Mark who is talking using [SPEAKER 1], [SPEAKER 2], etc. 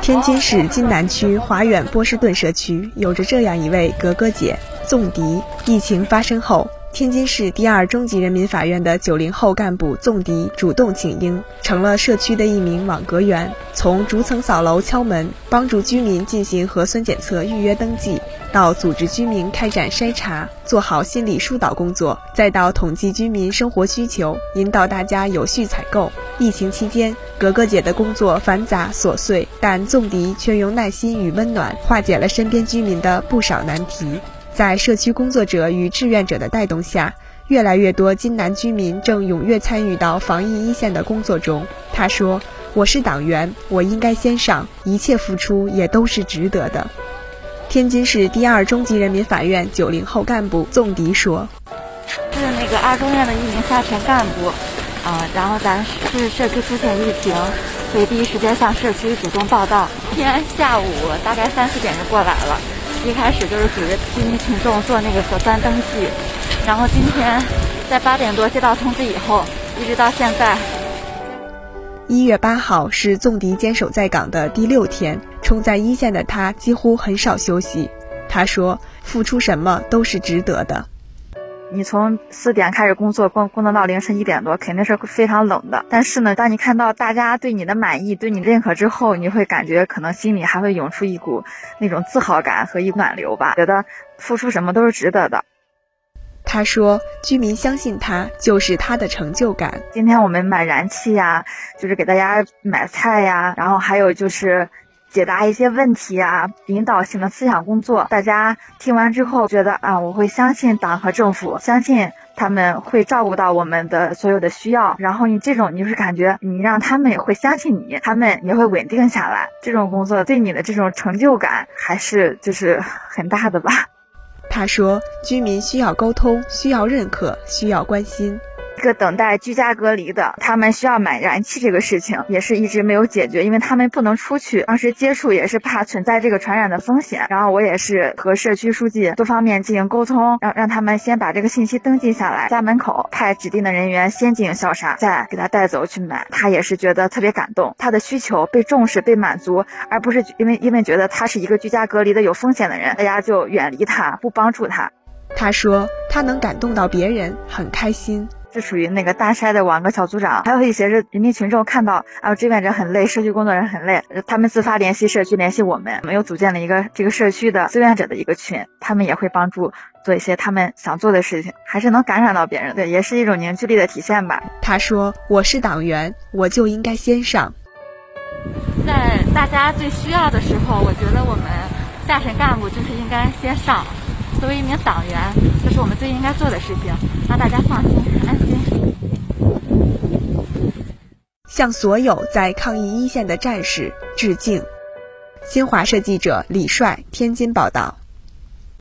[SPEAKER 1] 天津市津南区华远波士顿社区有着这样一位格格姐纵迪。疫情发生后，天津市第二中级人民法院的九零后干部纵迪主动请缨，成了社区的一名网格员，从逐层扫楼敲门，帮助居民进行核酸检测预约登记，到组织居民开展筛查，做好心理疏导工作，再到统计居民生活需求，引导大家有序采购。疫情期间，格格姐的工作繁杂琐碎，但纵迪却用耐心与温暖化解了身边居民的不少难题。在社区工作者与志愿者的带动下，越来越多津南居民正踊跃参与到防疫一线的工作中。他说：“我是党员，我应该先上，一切付出也都是值得的。”天津市第二中级人民法院九零后干部纵迪说：“
[SPEAKER 2] 是那个二中院的一名下沉干部，啊，然后咱是社区出现疫情，所以第一时间向社区主动报道。今天下午大概三四点就过来了。”一开始就是组织居民群众做那个核酸登记，然后今天在八点多接到通知以后，一直到现在。
[SPEAKER 1] 一月八号是纵迪坚守在岗的第六天，冲在一线的他几乎很少休息。他说：“付出什么都是值得的。”
[SPEAKER 2] 你从四点开始工作，工工作到凌晨一点多，肯定是非常冷的。但是呢，当你看到大家对你的满意、对你认可之后，你会感觉可能心里还会涌出一股那种自豪感和一股暖流吧，觉得付出什么都是值得的。
[SPEAKER 1] 他说：“居民相信他，就是他的成就感。
[SPEAKER 2] 今天我们买燃气呀，就是给大家买菜呀，然后还有就是。”解答一些问题啊，引导性的思想工作，大家听完之后觉得啊，我会相信党和政府，相信他们会照顾到我们的所有的需要。然后你这种，你就是感觉你让他们也会相信你，他们也会稳定下来。这种工作对你的这种成就感还是就是很大的吧。
[SPEAKER 1] 他说，居民需要沟通，需要认可，需要关心。
[SPEAKER 2] 一个等待居家隔离的，他们需要买燃气这个事情也是一直没有解决，因为他们不能出去。当时接触也是怕存在这个传染的风险，然后我也是和社区书记多方面进行沟通，让让他们先把这个信息登记下来，家门口派指定的人员先进行消杀，再给他带走去买。他也是觉得特别感动，他的需求被重视被满足，而不是因为因为觉得他是一个居家隔离的有风险的人，大家就远离他不帮助他。
[SPEAKER 1] 他说他能感动到别人，很开心。
[SPEAKER 2] 是属于那个大筛的网格小组长，还有一些是人民群众看到啊，志愿者很累，社区工作人员很累，他们自发联系社区，联系我们，我们又组建了一个这个社区的志愿者的一个群，他们也会帮助做一些他们想做的事情，还是能感染到别人，对，也是一种凝聚力的体现吧。
[SPEAKER 1] 他说：“我是党员，我就应该先上，
[SPEAKER 2] 在大家最需要的时候，我觉得我们下沉干部就是应该先上。”作为一名党员，这是我们最应该做的事情，让大家放心安心。
[SPEAKER 1] 向所有在抗疫一线的战士致敬。新华社记者李帅天津报道。